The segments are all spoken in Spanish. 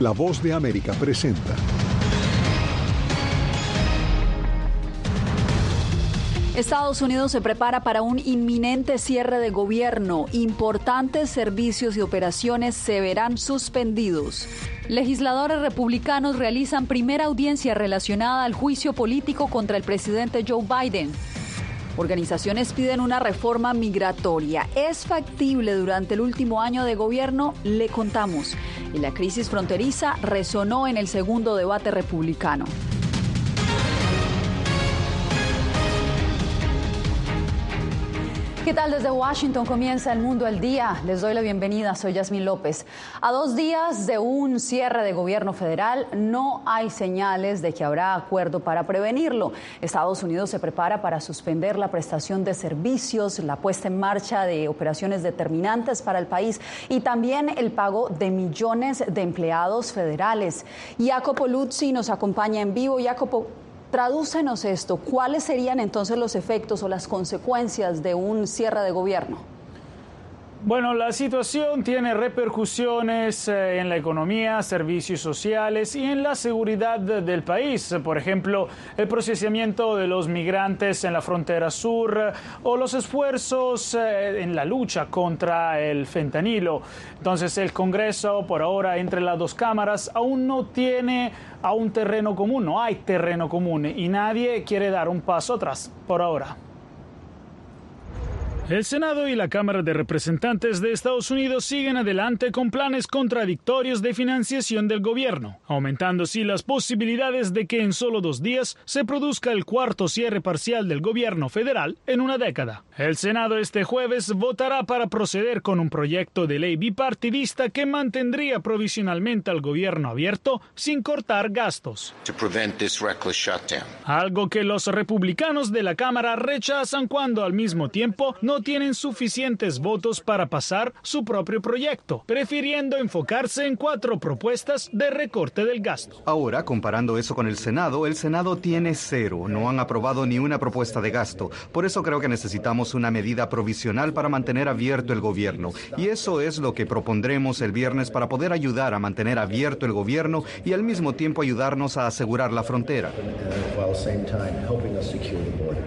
La voz de América presenta. Estados Unidos se prepara para un inminente cierre de gobierno. Importantes servicios y operaciones se verán suspendidos. Legisladores republicanos realizan primera audiencia relacionada al juicio político contra el presidente Joe Biden. Organizaciones piden una reforma migratoria. ¿Es factible durante el último año de gobierno? Le contamos. Y la crisis fronteriza resonó en el segundo debate republicano. ¿Qué tal desde Washington comienza el mundo al día? Les doy la bienvenida, soy Yasmín López. A dos días de un cierre de gobierno federal, no hay señales de que habrá acuerdo para prevenirlo. Estados Unidos se prepara para suspender la prestación de servicios, la puesta en marcha de operaciones determinantes para el país y también el pago de millones de empleados federales. Jacopo Luzzi nos acompaña en vivo. Jacopo, Tradúcenos esto, ¿cuáles serían entonces los efectos o las consecuencias de un cierre de gobierno? Bueno, la situación tiene repercusiones eh, en la economía, servicios sociales y en la seguridad del país. Por ejemplo, el procesamiento de los migrantes en la frontera sur o los esfuerzos eh, en la lucha contra el fentanilo. Entonces, el Congreso, por ahora, entre las dos cámaras, aún no tiene a un terreno común, no hay terreno común y nadie quiere dar un paso atrás por ahora. El Senado y la Cámara de Representantes de Estados Unidos siguen adelante con planes contradictorios de financiación del gobierno, aumentando así las posibilidades de que en solo dos días se produzca el cuarto cierre parcial del gobierno federal en una década. El Senado este jueves votará para proceder con un proyecto de ley bipartidista que mantendría provisionalmente al gobierno abierto sin cortar gastos. Algo que los republicanos de la Cámara rechazan cuando al mismo tiempo no tienen suficientes votos para pasar su propio proyecto, prefiriendo enfocarse en cuatro propuestas de recorte del gasto. Ahora, comparando eso con el Senado, el Senado tiene cero. No han aprobado ni una propuesta de gasto. Por eso creo que necesitamos una medida provisional para mantener abierto el gobierno. Y eso es lo que propondremos el viernes para poder ayudar a mantener abierto el gobierno y al mismo tiempo ayudarnos a asegurar la frontera.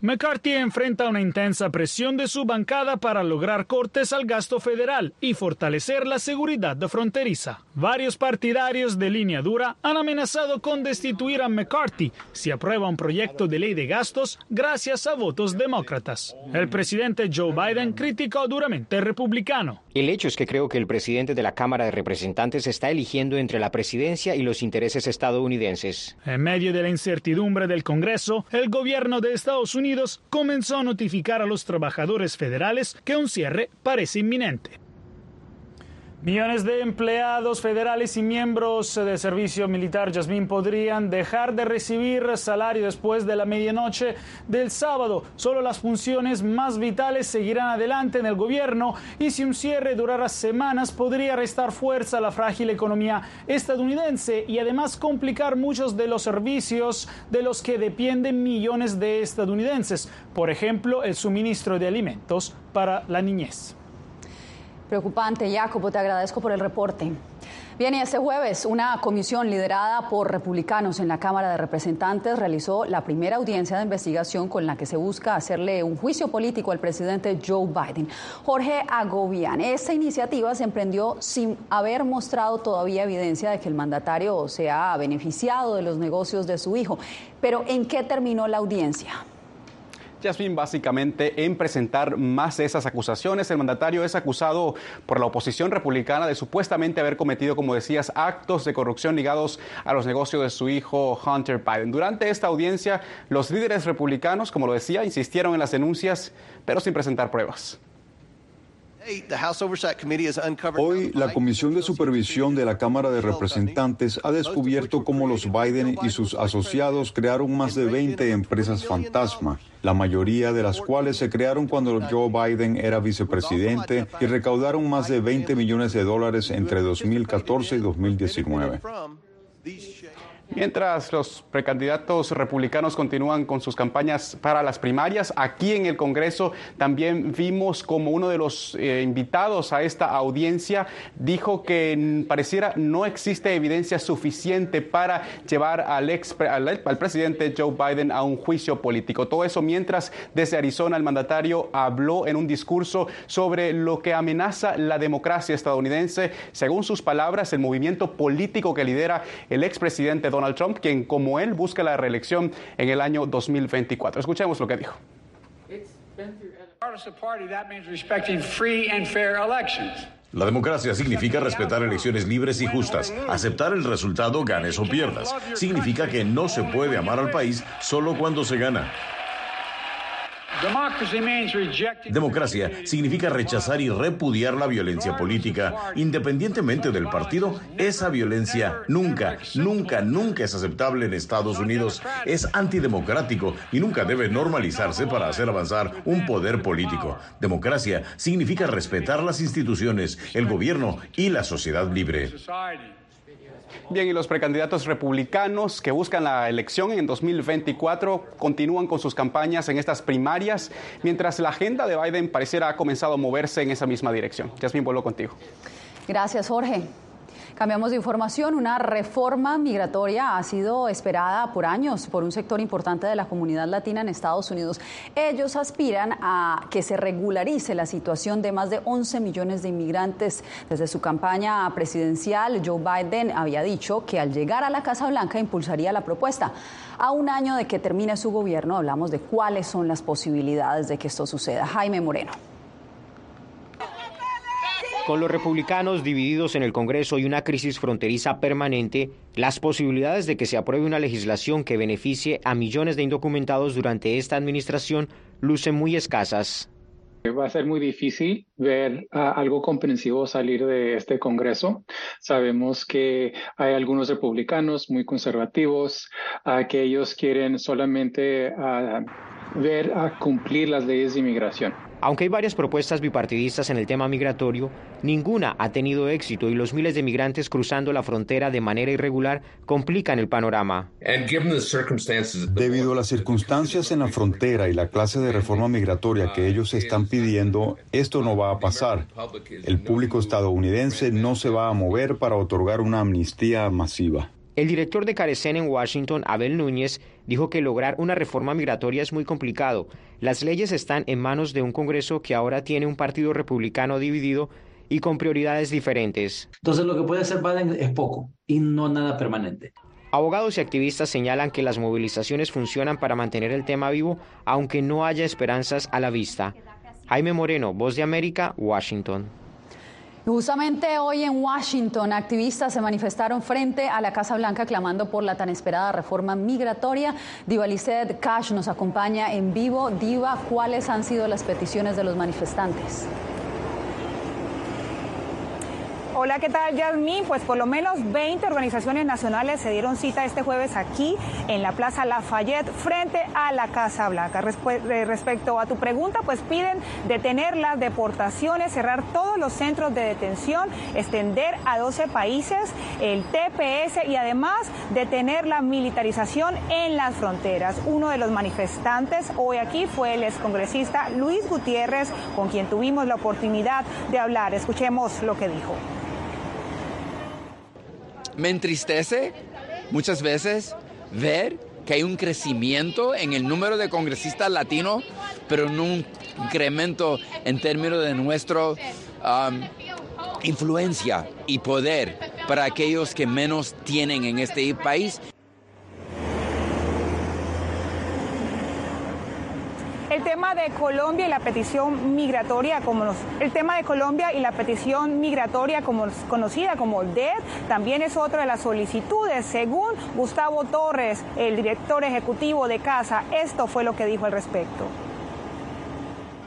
McCarthy enfrenta una intensa presión de su bancada para lograr cortes al gasto federal y fortalecer la seguridad fronteriza. Varios partidarios de línea dura han amenazado con destituir a McCarthy si aprueba un proyecto de ley de gastos gracias a votos demócratas. El presidente Joe Biden criticó duramente al republicano. El hecho es que creo que el presidente de la Cámara de Representantes está eligiendo entre la presidencia y los intereses estadounidenses. En medio de la incertidumbre del Congreso, el gobierno de Estados Unidos comenzó a notificar a los trabajadores federales que un cierre parece inminente. Millones de empleados federales y miembros de servicio militar, Yasmín, podrían dejar de recibir salario después de la medianoche del sábado. Solo las funciones más vitales seguirán adelante en el gobierno y si un cierre durara semanas podría restar fuerza a la frágil economía estadounidense y además complicar muchos de los servicios de los que dependen millones de estadounidenses. Por ejemplo, el suministro de alimentos para la niñez. Preocupante, Jacopo, te agradezco por el reporte. Bien, y este jueves una comisión liderada por republicanos en la Cámara de Representantes realizó la primera audiencia de investigación con la que se busca hacerle un juicio político al presidente Joe Biden. Jorge Agobian, esta iniciativa se emprendió sin haber mostrado todavía evidencia de que el mandatario se ha beneficiado de los negocios de su hijo. Pero ¿en qué terminó la audiencia? Jasmine, básicamente en presentar más de esas acusaciones. El mandatario es acusado por la oposición republicana de supuestamente haber cometido, como decías, actos de corrupción ligados a los negocios de su hijo Hunter Biden. Durante esta audiencia, los líderes republicanos, como lo decía, insistieron en las denuncias, pero sin presentar pruebas. Hoy, la Comisión de Supervisión de la Cámara de Representantes ha descubierto cómo los Biden y sus asociados crearon más de 20 empresas fantasma, la mayoría de las cuales se crearon cuando Joe Biden era vicepresidente y recaudaron más de 20 millones de dólares entre 2014 y 2019. Mientras los precandidatos republicanos continúan con sus campañas para las primarias, aquí en el Congreso también vimos como uno de los eh, invitados a esta audiencia dijo que pareciera no existe evidencia suficiente para llevar al, ex, al, presidente Joe Biden a un juicio político. Todo eso mientras desde Arizona el mandatario habló en un discurso sobre lo que amenaza la democracia estadounidense. Según sus palabras, el movimiento político que lidera el expresidente Donald Donald Trump, quien como él busca la reelección en el año 2024. Escuchemos lo que dijo. La democracia significa respetar elecciones libres y justas, aceptar el resultado ganes o pierdas. Significa que no se puede amar al país solo cuando se gana. Democracia significa rechazar y repudiar la violencia política, independientemente del partido. Esa violencia nunca, nunca, nunca es aceptable en Estados Unidos. Es antidemocrático y nunca debe normalizarse para hacer avanzar un poder político. Democracia significa respetar las instituciones, el gobierno y la sociedad libre. Bien, y los precandidatos republicanos que buscan la elección en 2024 continúan con sus campañas en estas primarias, mientras la agenda de Biden pareciera ha comenzado a moverse en esa misma dirección. Jasmine, vuelvo contigo. Gracias, Jorge. Cambiamos de información. Una reforma migratoria ha sido esperada por años por un sector importante de la comunidad latina en Estados Unidos. Ellos aspiran a que se regularice la situación de más de 11 millones de inmigrantes. Desde su campaña presidencial, Joe Biden había dicho que al llegar a la Casa Blanca impulsaría la propuesta. A un año de que termine su gobierno, hablamos de cuáles son las posibilidades de que esto suceda. Jaime Moreno. Con los republicanos divididos en el Congreso y una crisis fronteriza permanente, las posibilidades de que se apruebe una legislación que beneficie a millones de indocumentados durante esta administración lucen muy escasas. Va a ser muy difícil ver ah, algo comprensivo salir de este Congreso. Sabemos que hay algunos republicanos muy conservativos uh, que ellos quieren solamente ah, ver a cumplir las leyes de inmigración. Aunque hay varias propuestas bipartidistas en el tema migratorio, ninguna ha tenido éxito y los miles de migrantes cruzando la frontera de manera irregular complican el panorama. Debido a las circunstancias en la frontera y la clase de reforma migratoria que ellos están pidiendo, esto no va a pasar. El público estadounidense no se va a mover para otorgar una amnistía masiva. El director de Carecen en Washington, Abel Núñez, dijo que lograr una reforma migratoria es muy complicado. Las leyes están en manos de un Congreso que ahora tiene un partido republicano dividido y con prioridades diferentes. Entonces lo que puede hacer Biden es poco y no nada permanente. Abogados y activistas señalan que las movilizaciones funcionan para mantener el tema vivo, aunque no haya esperanzas a la vista. Jaime Moreno, Voz de América, Washington. Justamente hoy en Washington, activistas se manifestaron frente a la Casa Blanca clamando por la tan esperada reforma migratoria. Diva Lizeth Cash nos acompaña en vivo. Diva, ¿cuáles han sido las peticiones de los manifestantes? Hola, ¿qué tal, Yasmin? Pues por lo menos 20 organizaciones nacionales se dieron cita este jueves aquí en la Plaza Lafayette frente a la Casa Blanca. Eh, respecto a tu pregunta, pues piden detener las deportaciones, cerrar todos los centros de detención, extender a 12 países el TPS y además detener la militarización en las fronteras. Uno de los manifestantes hoy aquí fue el excongresista Luis Gutiérrez, con quien tuvimos la oportunidad de hablar. Escuchemos lo que dijo me entristece muchas veces ver que hay un crecimiento en el número de congresistas latinos, pero no un incremento en términos de nuestra um, influencia y poder para aquellos que menos tienen en este país. El tema de Colombia y la petición migratoria, como el tema de Colombia y la petición migratoria conocida como DED, también es otra de las solicitudes. Según Gustavo Torres, el director ejecutivo de Casa, esto fue lo que dijo al respecto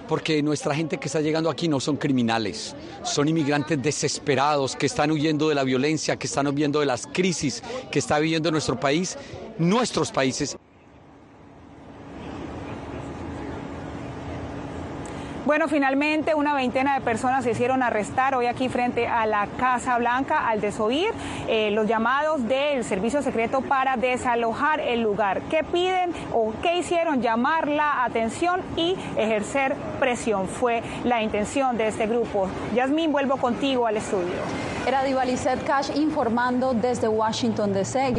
porque nuestra gente que está llegando aquí no son criminales, son inmigrantes desesperados que están huyendo de la violencia, que están huyendo de las crisis que está viviendo nuestro país, nuestros países. Bueno, finalmente una veintena de personas se hicieron arrestar hoy aquí frente a la Casa Blanca al desoír eh, los llamados del servicio secreto para desalojar el lugar. ¿Qué piden o qué hicieron? Llamar la atención y ejercer presión. Fue la intención de este grupo. Yasmín, vuelvo contigo al estudio. Era Divalicet Cash informando desde Washington DC.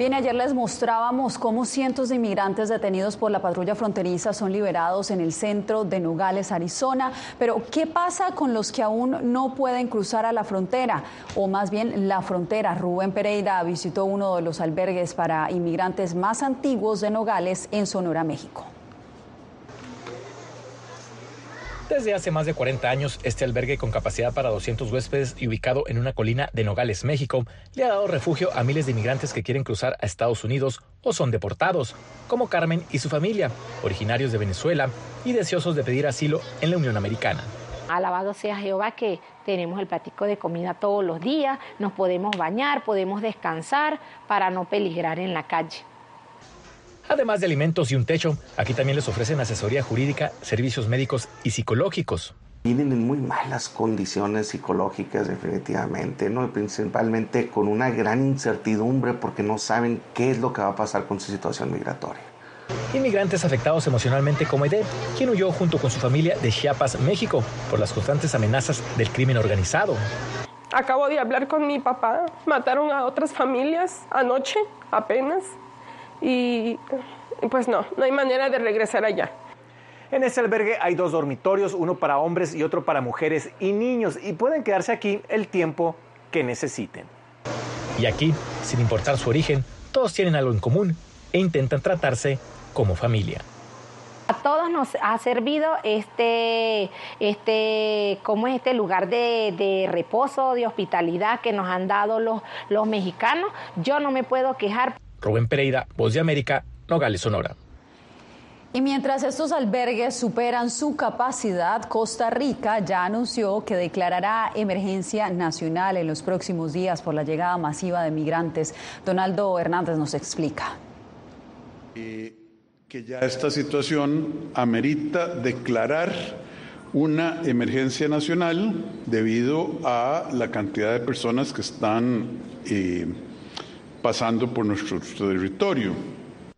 Bien, ayer les mostrábamos cómo cientos de inmigrantes detenidos por la patrulla fronteriza son liberados en el centro de Nogales, Arizona. Pero, ¿qué pasa con los que aún no pueden cruzar a la frontera? O más bien, la frontera. Rubén Pereira visitó uno de los albergues para inmigrantes más antiguos de Nogales en Sonora, México. Desde hace más de 40 años, este albergue con capacidad para 200 huéspedes y ubicado en una colina de Nogales, México, le ha dado refugio a miles de inmigrantes que quieren cruzar a Estados Unidos o son deportados, como Carmen y su familia, originarios de Venezuela y deseosos de pedir asilo en la Unión Americana. Alabado sea Jehová que tenemos el platico de comida todos los días, nos podemos bañar, podemos descansar para no peligrar en la calle. Además de alimentos y un techo, aquí también les ofrecen asesoría jurídica, servicios médicos y psicológicos. Viven en muy malas condiciones psicológicas definitivamente, ¿no? principalmente con una gran incertidumbre porque no saben qué es lo que va a pasar con su situación migratoria. Inmigrantes afectados emocionalmente como Ede, quien huyó junto con su familia de Chiapas, México, por las constantes amenazas del crimen organizado. Acabo de hablar con mi papá, mataron a otras familias anoche apenas y pues no, no hay manera de regresar allá. En este albergue hay dos dormitorios, uno para hombres y otro para mujeres y niños, y pueden quedarse aquí el tiempo que necesiten. Y aquí, sin importar su origen, todos tienen algo en común e intentan tratarse como familia. A todos nos ha servido este, este, es este lugar de, de, reposo, de hospitalidad que nos han dado los, los mexicanos. Yo no me puedo quejar. Rubén Pereira, Voz de América, Nogales, Sonora. Y mientras estos albergues superan su capacidad, Costa Rica ya anunció que declarará emergencia nacional en los próximos días por la llegada masiva de migrantes. Donaldo Hernández nos explica. Eh, que ya esta situación amerita declarar una emergencia nacional debido a la cantidad de personas que están eh, pasando por nuestro territorio.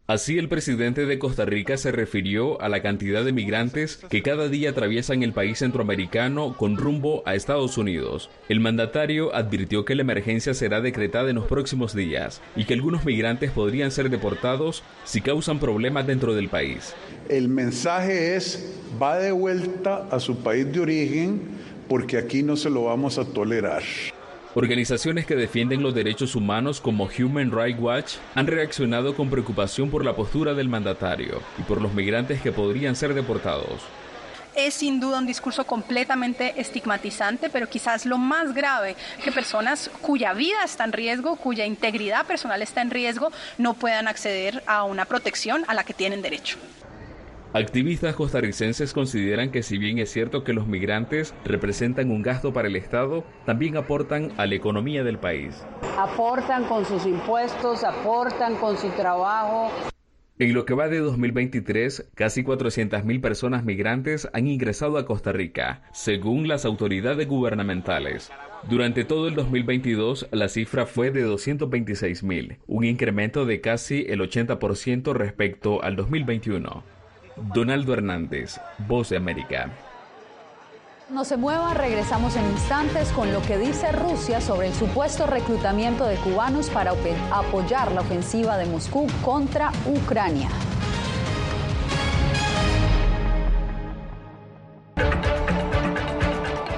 Así el presidente de Costa Rica se refirió a la cantidad de migrantes que cada día atraviesan el país centroamericano con rumbo a Estados Unidos. El mandatario advirtió que la emergencia será decretada en los próximos días y que algunos migrantes podrían ser deportados si causan problemas dentro del país. El mensaje es, va de vuelta a su país de origen porque aquí no se lo vamos a tolerar. Organizaciones que defienden los derechos humanos como Human Rights Watch han reaccionado con preocupación por la postura del mandatario y por los migrantes que podrían ser deportados. Es sin duda un discurso completamente estigmatizante, pero quizás lo más grave, que personas cuya vida está en riesgo, cuya integridad personal está en riesgo, no puedan acceder a una protección a la que tienen derecho. Activistas costarricenses consideran que si bien es cierto que los migrantes representan un gasto para el Estado, también aportan a la economía del país. Aportan con sus impuestos, aportan con su trabajo. En lo que va de 2023, casi 400.000 personas migrantes han ingresado a Costa Rica, según las autoridades gubernamentales. Durante todo el 2022, la cifra fue de 226.000, un incremento de casi el 80% respecto al 2021. Donaldo Hernández, Voz de América. No se mueva, regresamos en instantes con lo que dice Rusia sobre el supuesto reclutamiento de cubanos para apoyar la ofensiva de Moscú contra Ucrania.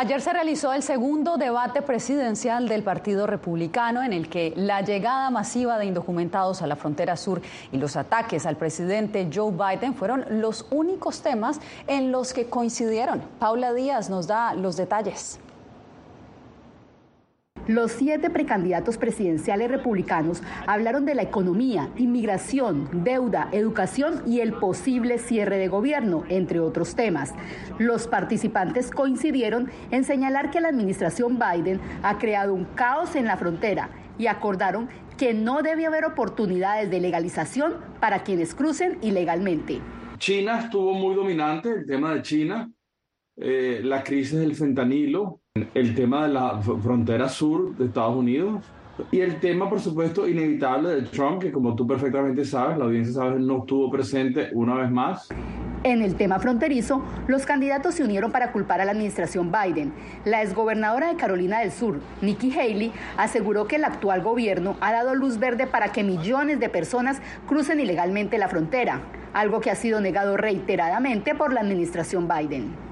Ayer se realizó el segundo debate presidencial del Partido Republicano en el que la llegada masiva de indocumentados a la frontera sur y los ataques al presidente Joe Biden fueron los únicos temas en los que coincidieron. Paula Díaz nos da los detalles. Los siete precandidatos presidenciales republicanos hablaron de la economía, inmigración, deuda, educación y el posible cierre de gobierno, entre otros temas. Los participantes coincidieron en señalar que la administración Biden ha creado un caos en la frontera y acordaron que no debe haber oportunidades de legalización para quienes crucen ilegalmente. China estuvo muy dominante, el tema de China, eh, la crisis del fentanilo, el tema de la frontera sur de Estados Unidos y el tema, por supuesto, inevitable de Trump, que como tú perfectamente sabes, la audiencia sabe, no estuvo presente una vez más. En el tema fronterizo, los candidatos se unieron para culpar a la administración Biden. La exgobernadora de Carolina del Sur, Nikki Haley, aseguró que el actual gobierno ha dado luz verde para que millones de personas crucen ilegalmente la frontera, algo que ha sido negado reiteradamente por la administración Biden.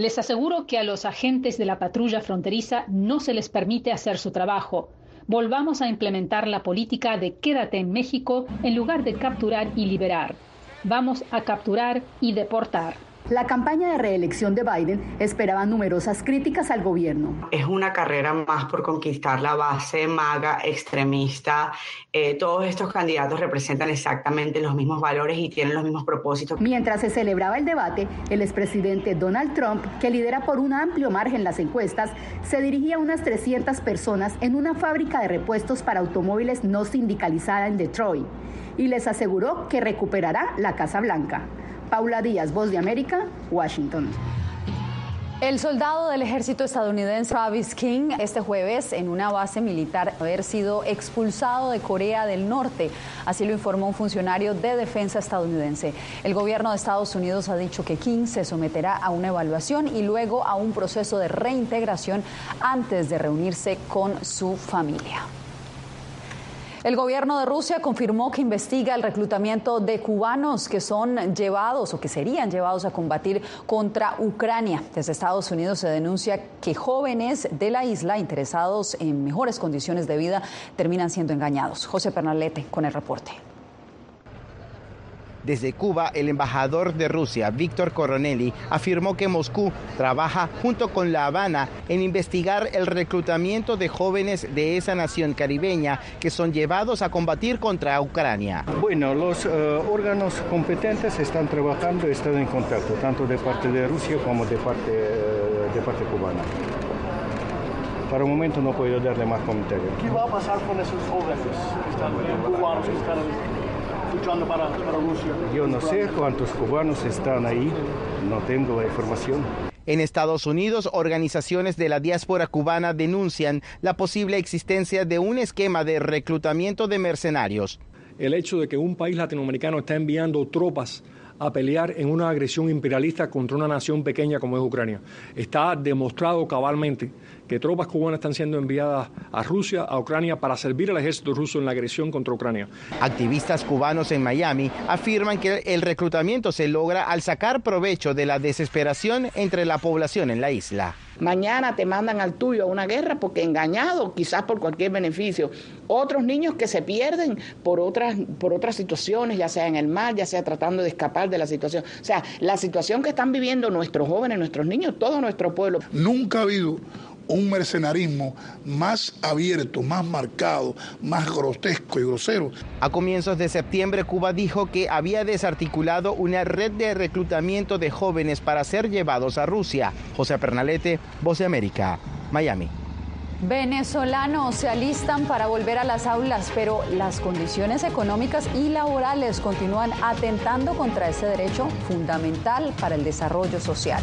Les aseguro que a los agentes de la patrulla fronteriza no se les permite hacer su trabajo. Volvamos a implementar la política de quédate en México en lugar de capturar y liberar. Vamos a capturar y deportar. La campaña de reelección de Biden esperaba numerosas críticas al gobierno. Es una carrera más por conquistar la base maga, extremista. Eh, todos estos candidatos representan exactamente los mismos valores y tienen los mismos propósitos. Mientras se celebraba el debate, el expresidente Donald Trump, que lidera por un amplio margen las encuestas, se dirigía a unas 300 personas en una fábrica de repuestos para automóviles no sindicalizada en Detroit y les aseguró que recuperará la Casa Blanca. Paula Díaz, Voz de América, Washington. El soldado del ejército estadounidense Travis King este jueves en una base militar haber sido expulsado de Corea del Norte, así lo informó un funcionario de defensa estadounidense. El gobierno de Estados Unidos ha dicho que King se someterá a una evaluación y luego a un proceso de reintegración antes de reunirse con su familia. El gobierno de Rusia confirmó que investiga el reclutamiento de cubanos que son llevados o que serían llevados a combatir contra Ucrania. Desde Estados Unidos se denuncia que jóvenes de la isla interesados en mejores condiciones de vida terminan siendo engañados. José Pernalete con el reporte. Desde Cuba, el embajador de Rusia, Víctor Coronelli, afirmó que Moscú trabaja junto con La Habana en investigar el reclutamiento de jóvenes de esa nación caribeña que son llevados a combatir contra Ucrania. Bueno, los uh, órganos competentes están trabajando, están en contacto, tanto de parte de Rusia como de parte, uh, de parte cubana. Para el momento no puedo darle más comentarios. ¿Qué va a pasar con esos jóvenes que están cubanos que están luchando para, para Rusia? Yo no sé cuántos cubanos están ahí, no tengo la información. En Estados Unidos, organizaciones de la diáspora cubana denuncian la posible existencia de un esquema de reclutamiento de mercenarios. El hecho de que un país latinoamericano está enviando tropas a pelear en una agresión imperialista contra una nación pequeña como es Ucrania. Está demostrado cabalmente que tropas cubanas están siendo enviadas a Rusia, a Ucrania, para servir al ejército ruso en la agresión contra Ucrania. Activistas cubanos en Miami afirman que el reclutamiento se logra al sacar provecho de la desesperación entre la población en la isla. Mañana te mandan al tuyo a una guerra porque engañado, quizás por cualquier beneficio. Otros niños que se pierden por otras, por otras situaciones, ya sea en el mar, ya sea tratando de escapar de la situación. O sea, la situación que están viviendo nuestros jóvenes, nuestros niños, todo nuestro pueblo. Nunca ha habido un mercenarismo más abierto, más marcado, más grotesco y grosero. A comienzos de septiembre, Cuba dijo que había desarticulado una red de reclutamiento de jóvenes para ser llevados a Rusia. José Pernalete, Voz de América, Miami. Venezolanos se alistan para volver a las aulas, pero las condiciones económicas y laborales continúan atentando contra ese derecho fundamental para el desarrollo social.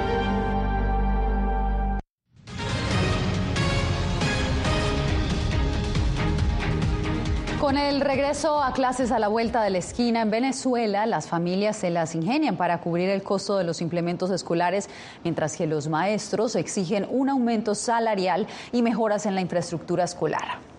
Con el regreso a clases a la vuelta de la esquina en Venezuela, las familias se las ingenian para cubrir el costo de los implementos escolares, mientras que los maestros exigen un aumento salarial y mejoras en la infraestructura escolar.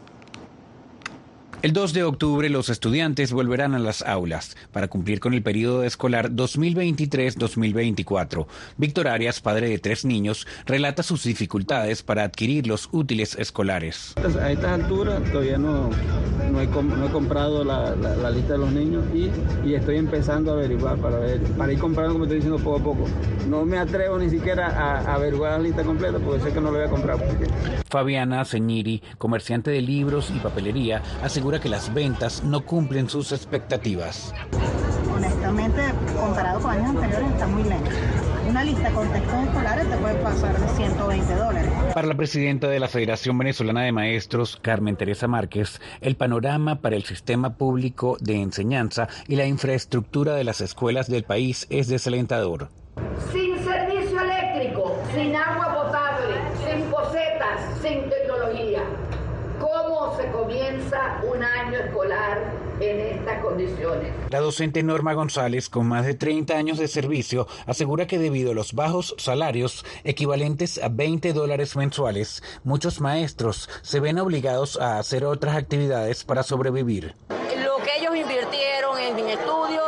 El 2 de octubre los estudiantes volverán a las aulas para cumplir con el periodo escolar 2023-2024. Víctor Arias, padre de tres niños, relata sus dificultades para adquirir los útiles escolares. A estas alturas todavía no, no, he, comprado la, lista de los niños y, estoy empezando a averiguar para, ver, para ir comprando, como estoy diciendo, poco a poco. No me atrevo ni siquiera a, averiguar la lista completa porque sé que no lo voy a comprar. Fabiana Ceñiri, comerciante de libros y papelería, asegura que las ventas no cumplen sus expectativas. Honestamente, comparado con años anteriores, está muy lento. Una lista con textos escolares te puede pasar de 120 dólares. Para la presidenta de la Federación Venezolana de Maestros, Carmen Teresa Márquez, el panorama para el sistema público de enseñanza y la infraestructura de las escuelas del país es desalentador. Sin servicio eléctrico, sin agua potable, sin posetas, sin tecnología cómo se comienza un año escolar en estas condiciones. La docente Norma González, con más de 30 años de servicio, asegura que debido a los bajos salarios equivalentes a 20 dólares mensuales, muchos maestros se ven obligados a hacer otras actividades para sobrevivir. Lo que ellos invirtieron en estudios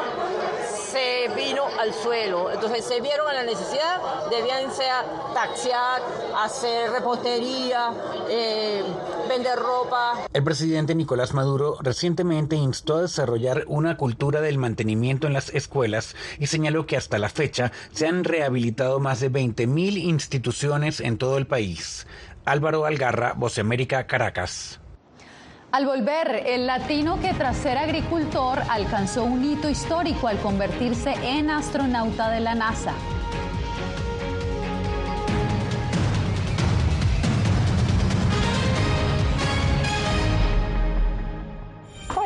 se vino al suelo. Entonces se vieron a la necesidad, debían ser taxiar, hacer repostería, eh, vender ropa. El presidente Nicolás Maduro recientemente instó a desarrollar una cultura del mantenimiento en las escuelas y señaló que hasta la fecha se han rehabilitado más de 20.000 instituciones en todo el país. Álvaro Algarra, Voz América, Caracas. Al volver, el latino que tras ser agricultor alcanzó un hito histórico al convertirse en astronauta de la NASA.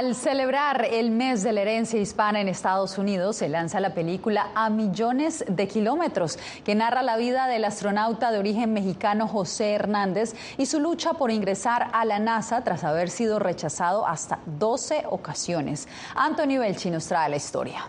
Al celebrar el mes de la herencia hispana en Estados Unidos, se lanza la película A Millones de Kilómetros, que narra la vida del astronauta de origen mexicano José Hernández y su lucha por ingresar a la NASA tras haber sido rechazado hasta 12 ocasiones. Anthony Belchi nos trae la historia.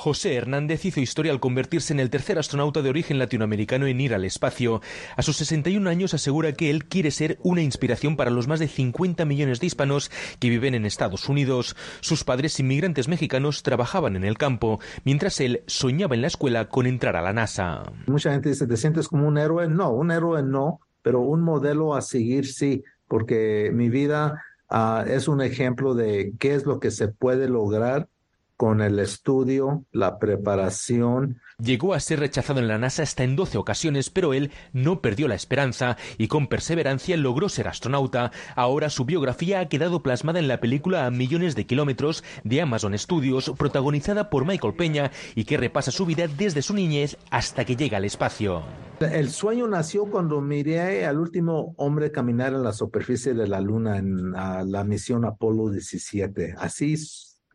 José Hernández hizo historia al convertirse en el tercer astronauta de origen latinoamericano en ir al espacio. A sus 61 años asegura que él quiere ser una inspiración para los más de 50 millones de hispanos que viven en Estados Unidos. Sus padres inmigrantes mexicanos trabajaban en el campo, mientras él soñaba en la escuela con entrar a la NASA. Mucha gente dice, ¿te sientes como un héroe? No, un héroe no, pero un modelo a seguir sí, porque mi vida uh, es un ejemplo de qué es lo que se puede lograr con el estudio, la preparación. Llegó a ser rechazado en la NASA hasta en 12 ocasiones, pero él no perdió la esperanza y con perseverancia logró ser astronauta. Ahora su biografía ha quedado plasmada en la película A Millones de Kilómetros de Amazon Studios, protagonizada por Michael Peña y que repasa su vida desde su niñez hasta que llega al espacio. El sueño nació cuando miré al último hombre caminar en la superficie de la Luna en la misión Apolo 17. Así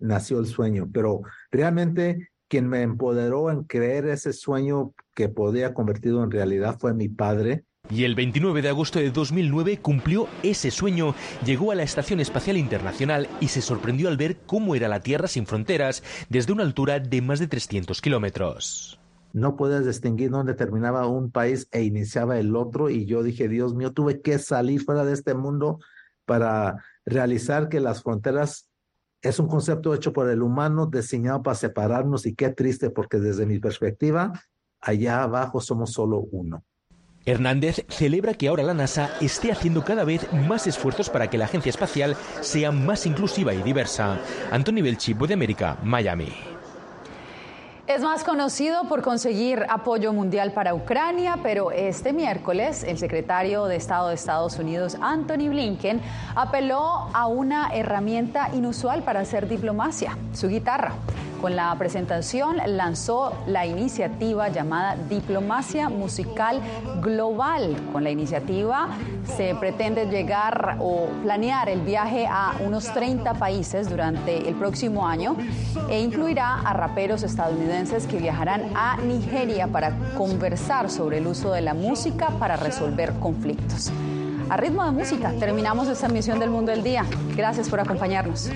nació el sueño, pero realmente quien me empoderó en creer ese sueño que podía convertido en realidad fue mi padre. Y el 29 de agosto de 2009 cumplió ese sueño, llegó a la Estación Espacial Internacional y se sorprendió al ver cómo era la Tierra sin fronteras desde una altura de más de 300 kilómetros. No puedes distinguir dónde terminaba un país e iniciaba el otro y yo dije, Dios mío, tuve que salir fuera de este mundo para realizar que las fronteras es un concepto hecho por el humano, diseñado para separarnos y qué triste porque desde mi perspectiva, allá abajo somos solo uno. Hernández celebra que ahora la NASA esté haciendo cada vez más esfuerzos para que la agencia espacial sea más inclusiva y diversa. Anthony Belchi, de América, Miami. Es más conocido por conseguir apoyo mundial para Ucrania, pero este miércoles el secretario de Estado de Estados Unidos, Anthony Blinken, apeló a una herramienta inusual para hacer diplomacia, su guitarra. Con la presentación lanzó la iniciativa llamada Diplomacia Musical Global. Con la iniciativa se pretende llegar o planear el viaje a unos 30 países durante el próximo año e incluirá a raperos estadounidenses que viajarán a Nigeria para conversar sobre el uso de la música para resolver conflictos. A ritmo de música terminamos esta emisión del Mundo del Día. Gracias por acompañarnos.